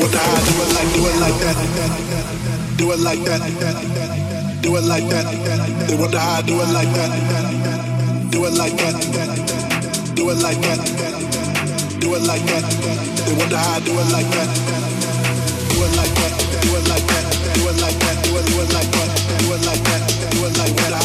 With the high, do it like, that. do it like that. Do it like that. Do it like that. Then with the high, do it like that. Do it like that. Do it like that. Do it like that. Then with the high, do it like that. Do it like that. Do it like that. Do it like that. Do it like that. Do it like that. Do it like that.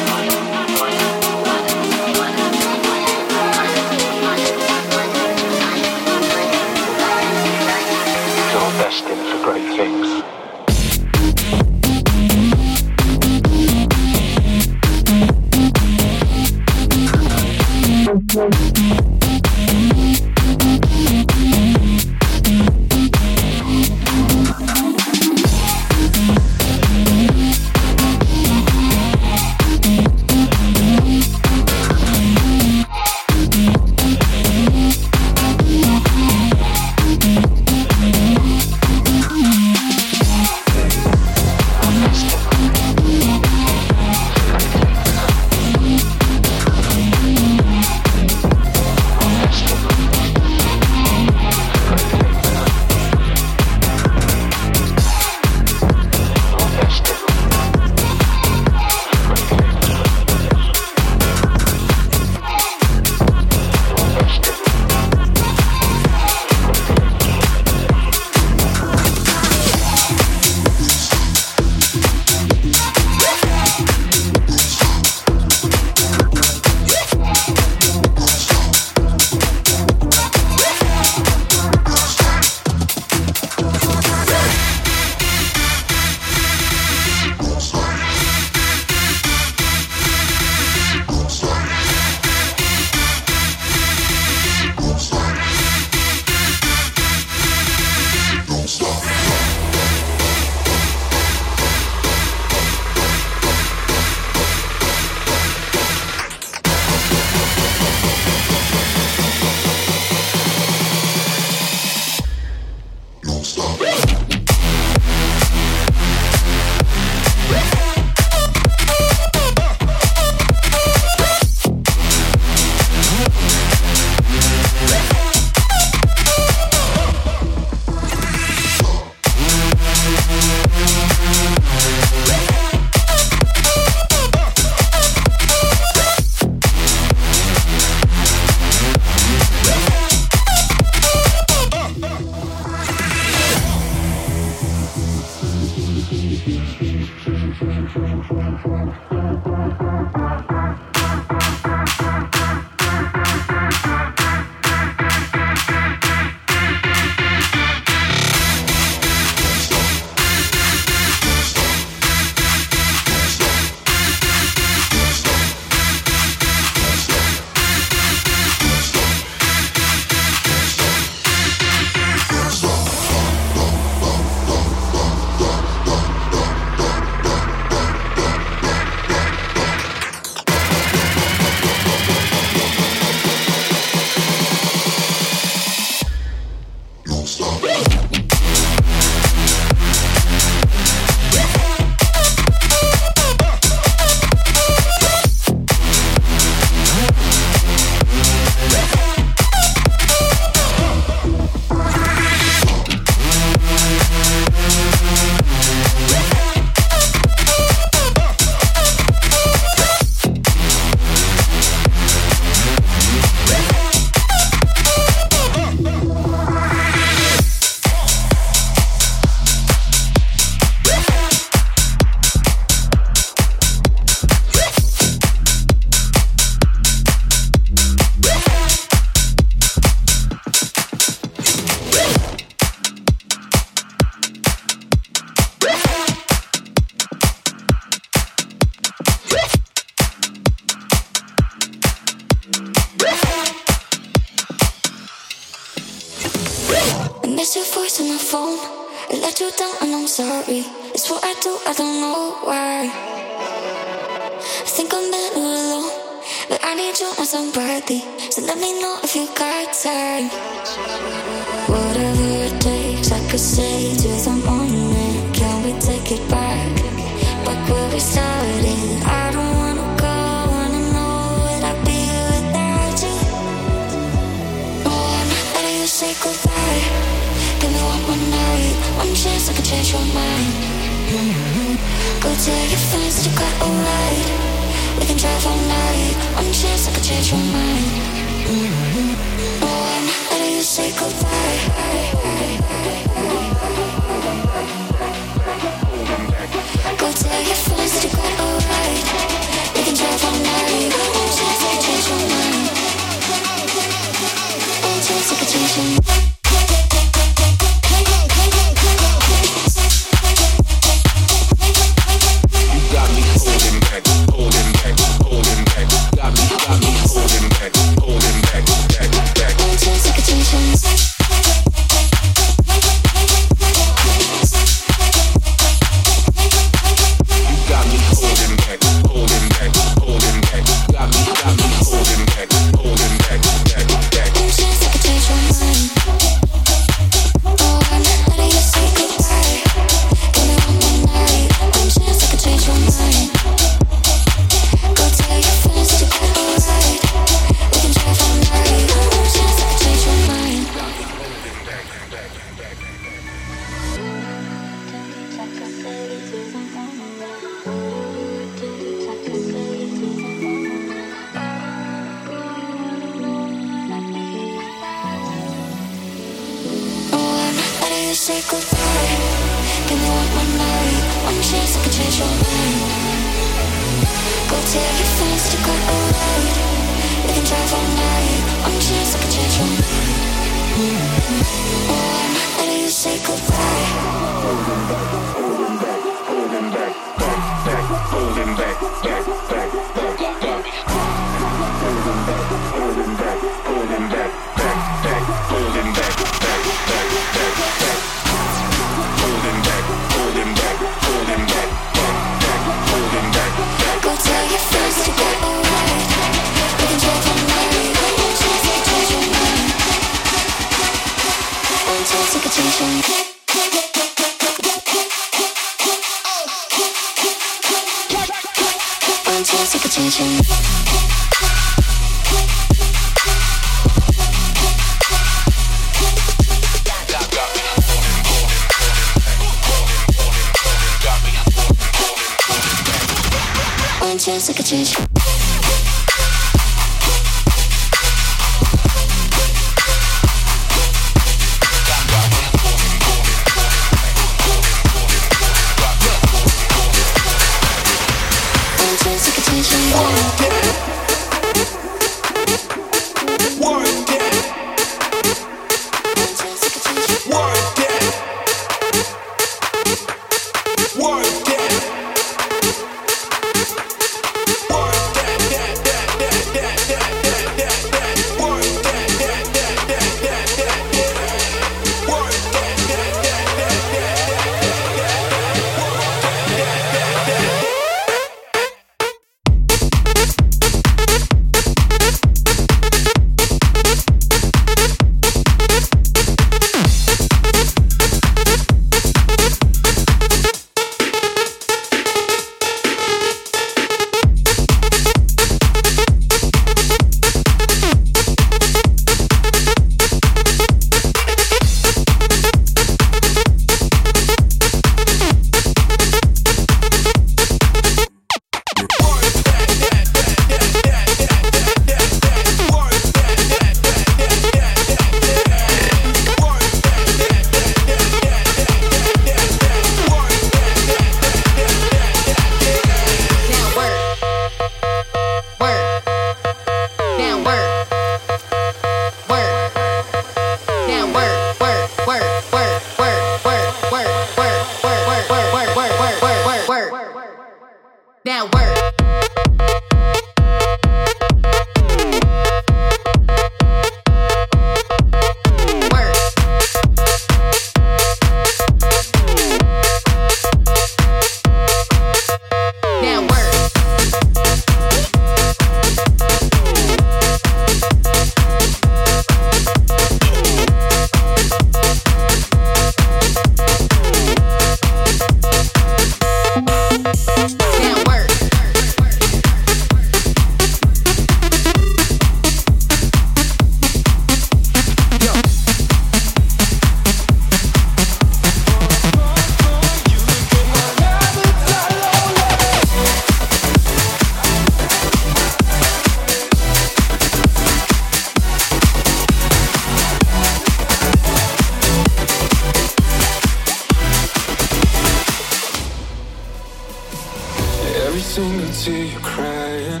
You cryin'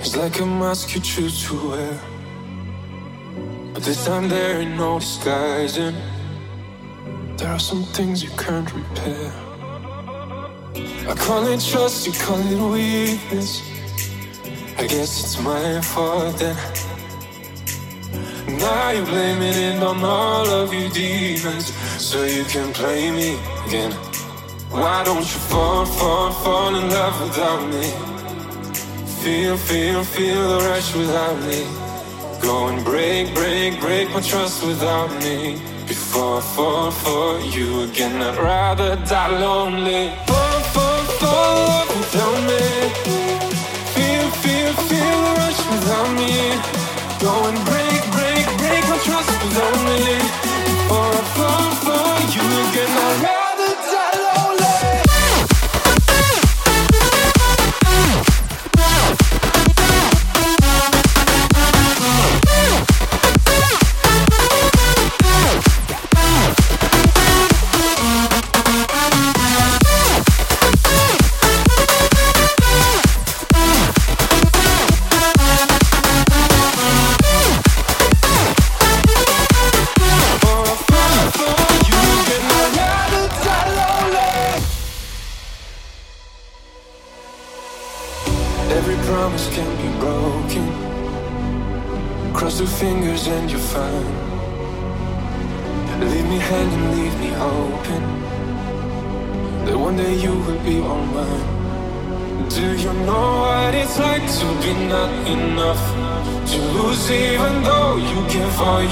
It's like a mask you choose to wear. But this time there ain't no disguising. There are some things you can't repair. I call it trust, you call it weakness. I guess it's my fault then. Now you're blaming it on all of your demons, so you can play me again. Why don't you fall, fall, fall in love without me? Feel, feel, feel the rush without me. Go and break, break, break my trust without me. Before I fall for you again, I'd rather die lonely. Fall, fall, fall in love without me. Feel, feel, feel the rush without me. Go and break, break, break my trust without me.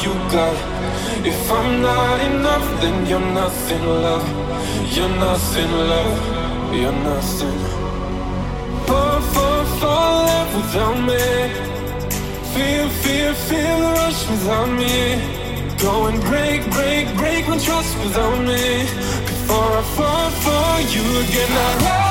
Fly, I'm not enough, then you're nothing, love. You're nothing, love. You're nothing. Fall, fall, fall love without me. feel no shame. The rush without me. Go and break, break, break my trust without me. Before I fall world is mine.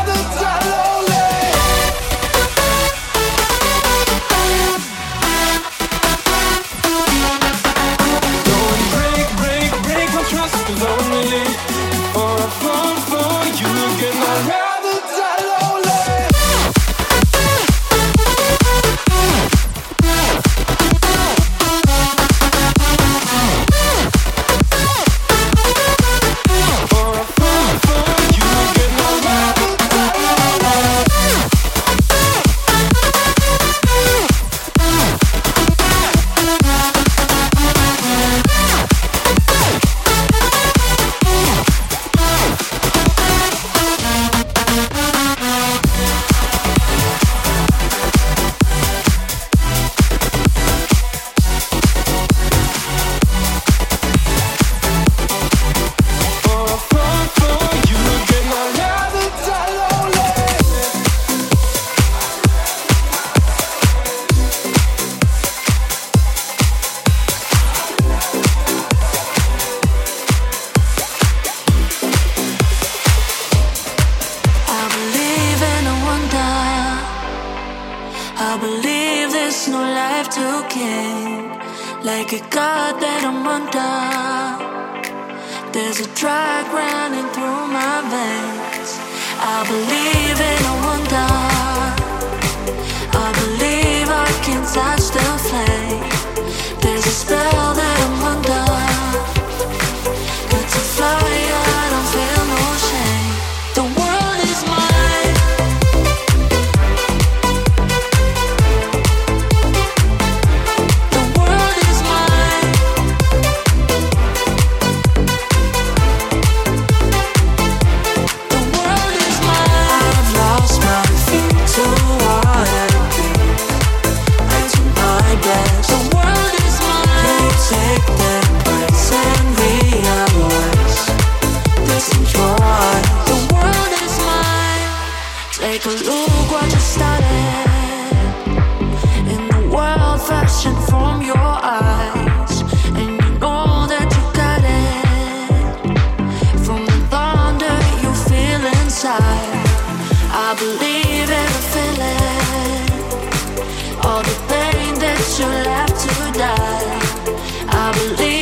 I believe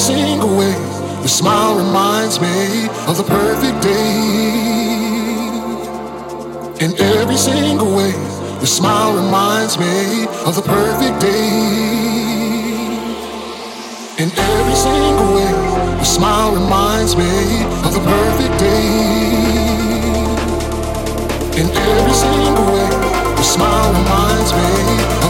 single way. Your smile reminds me of the perfect day. In every single way, your smile reminds me of the perfect day. In every single way, your smile reminds me of the perfect day. In every single way, your smile reminds me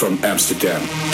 From Amsterdam.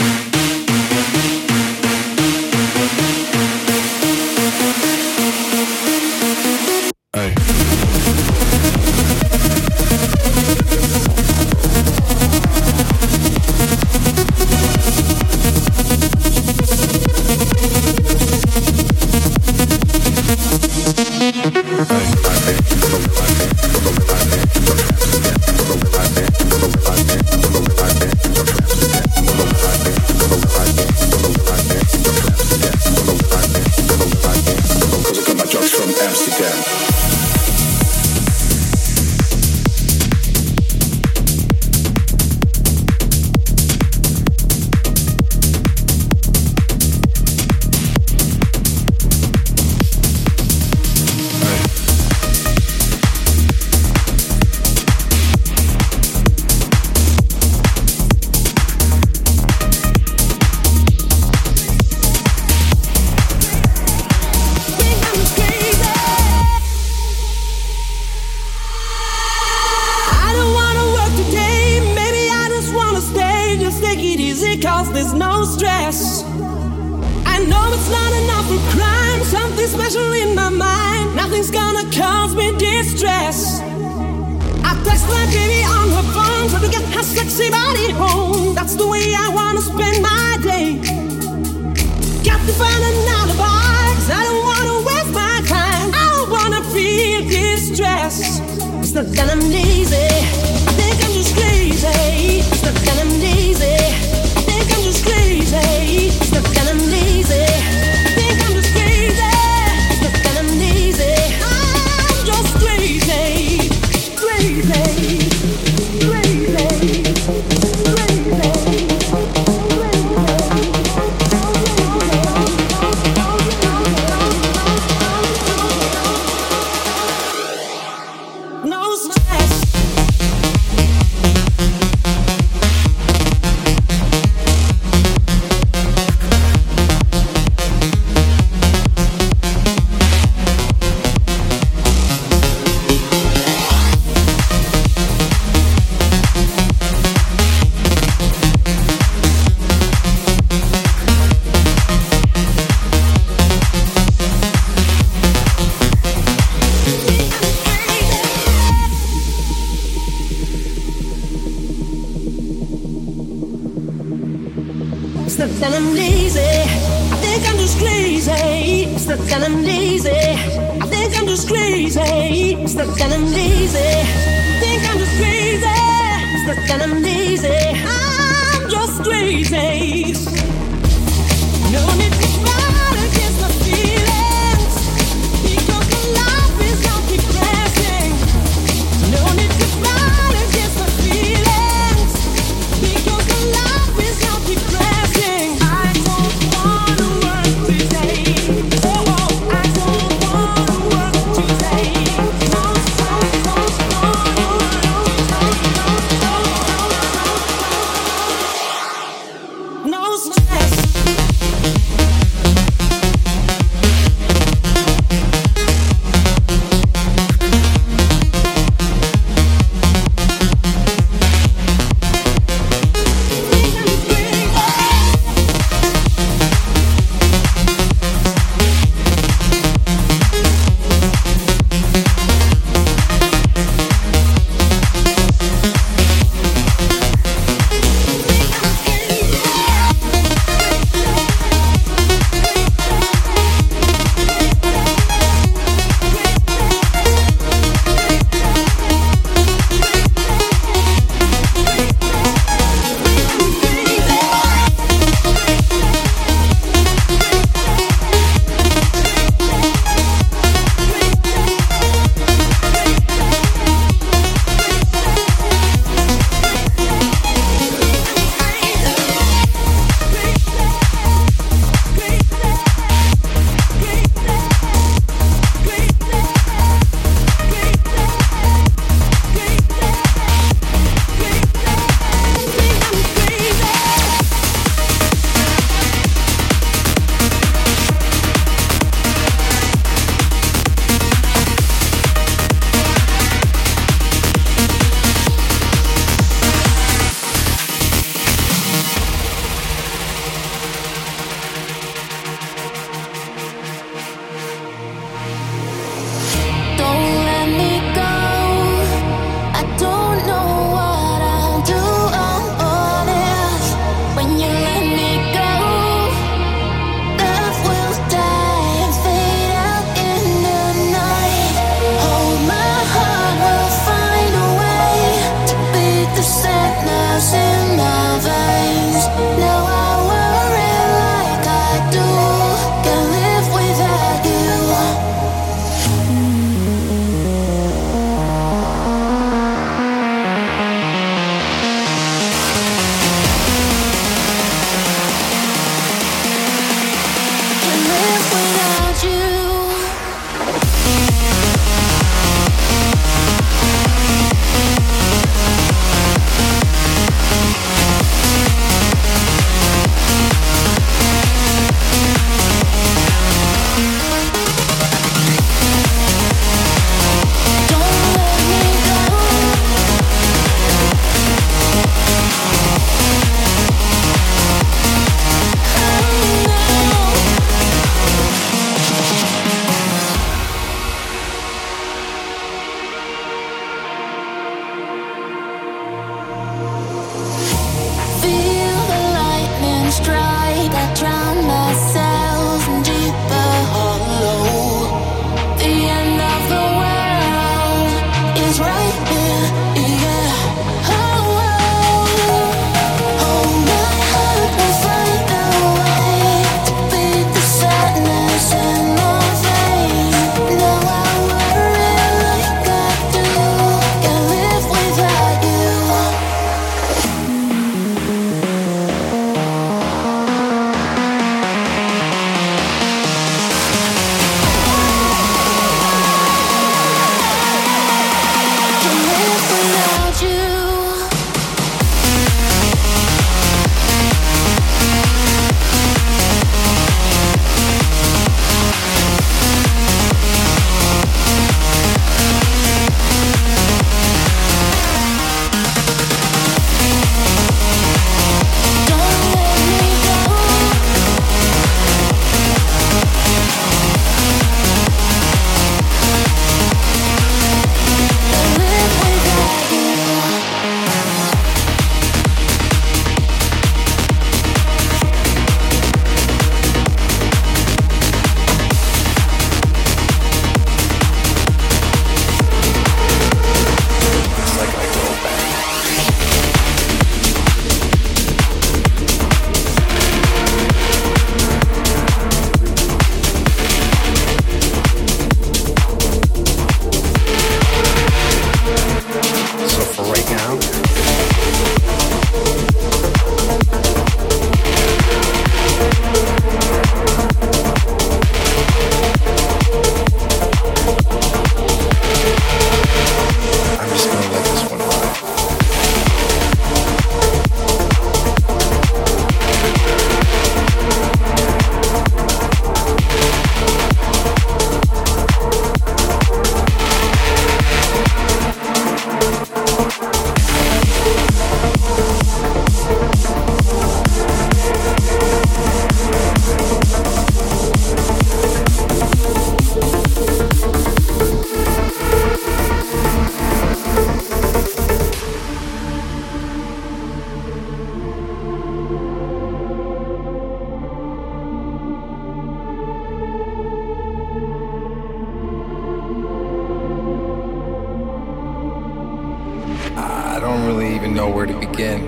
Know where to begin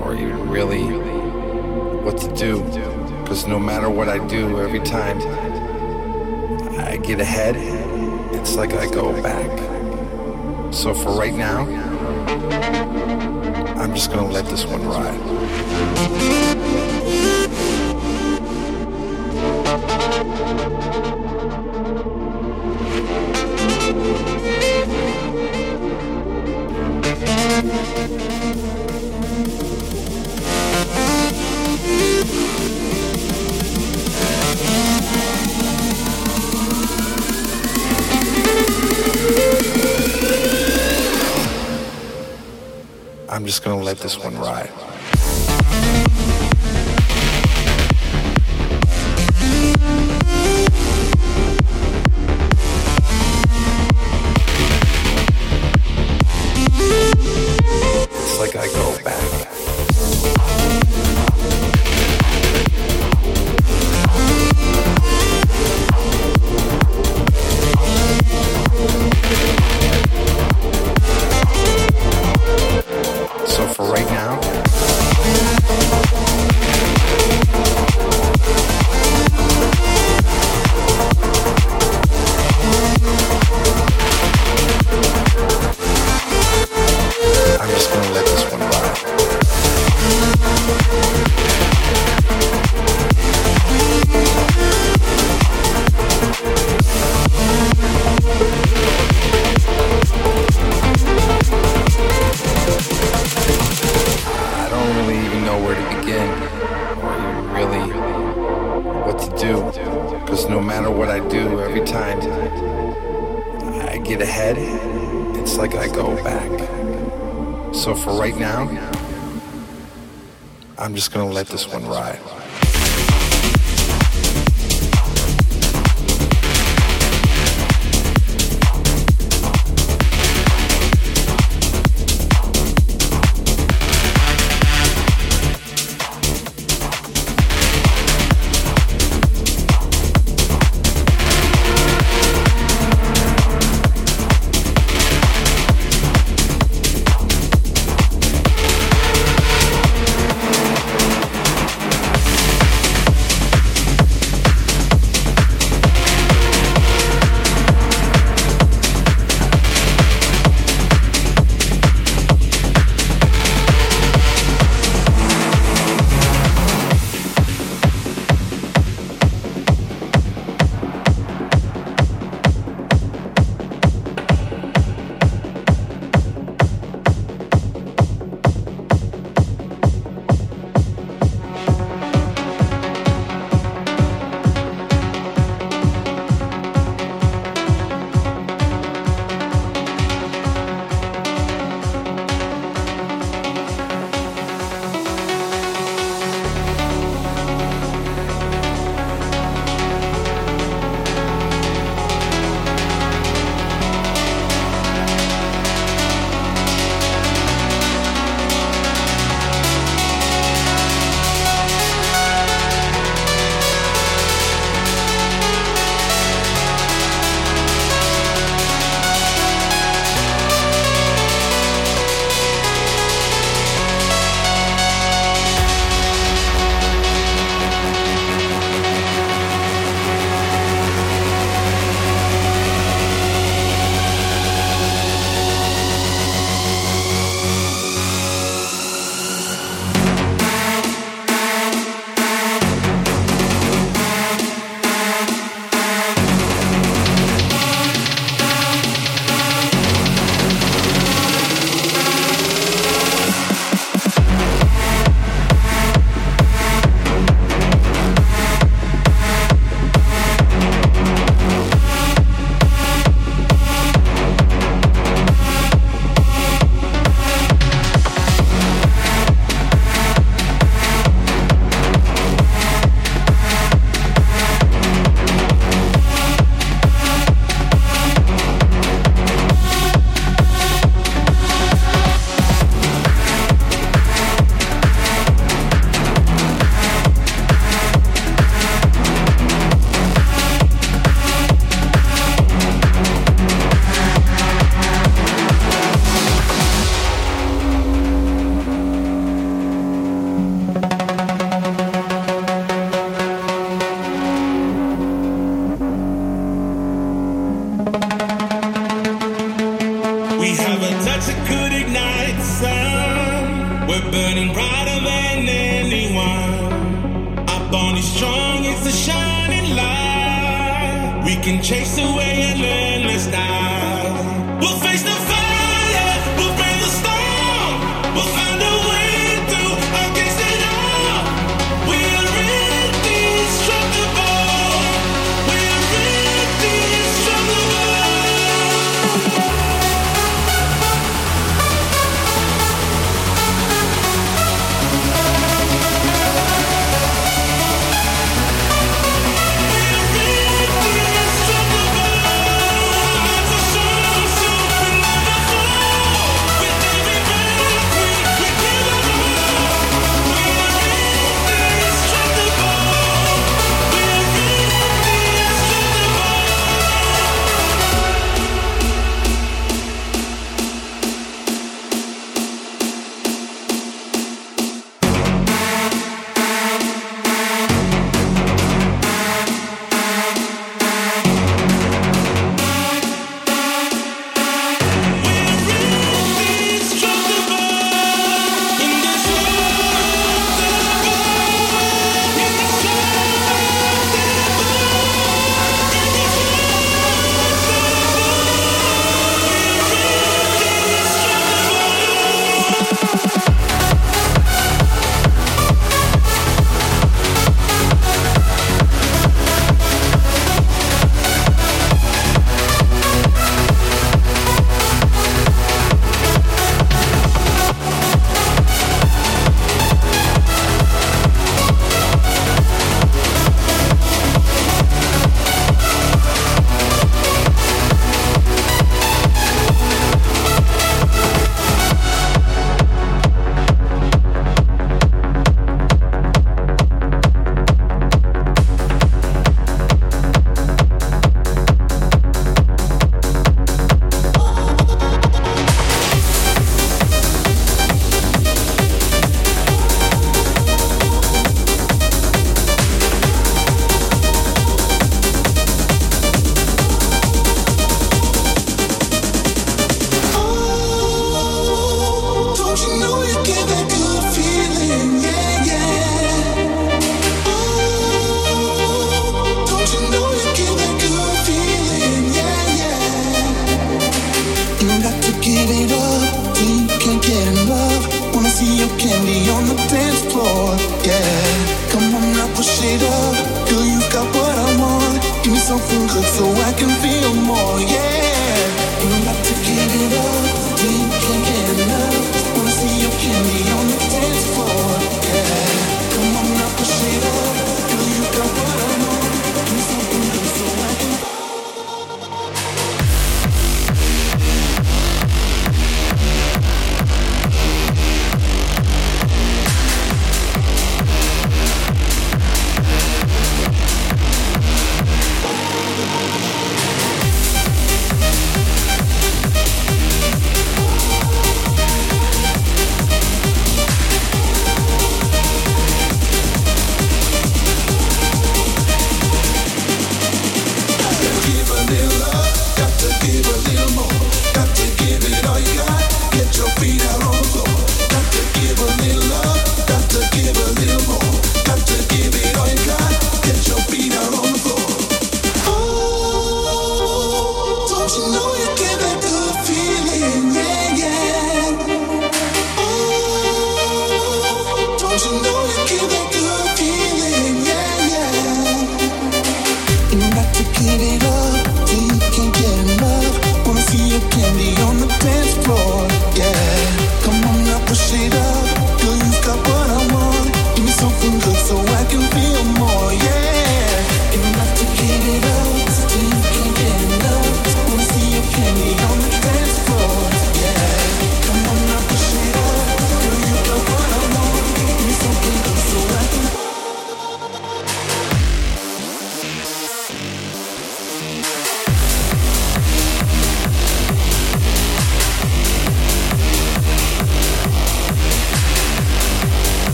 or even really what to do. Because no matter what I do, every time I get ahead, it's like I go back. So for right now, I'm just gonna let this one ride. Let this one ride.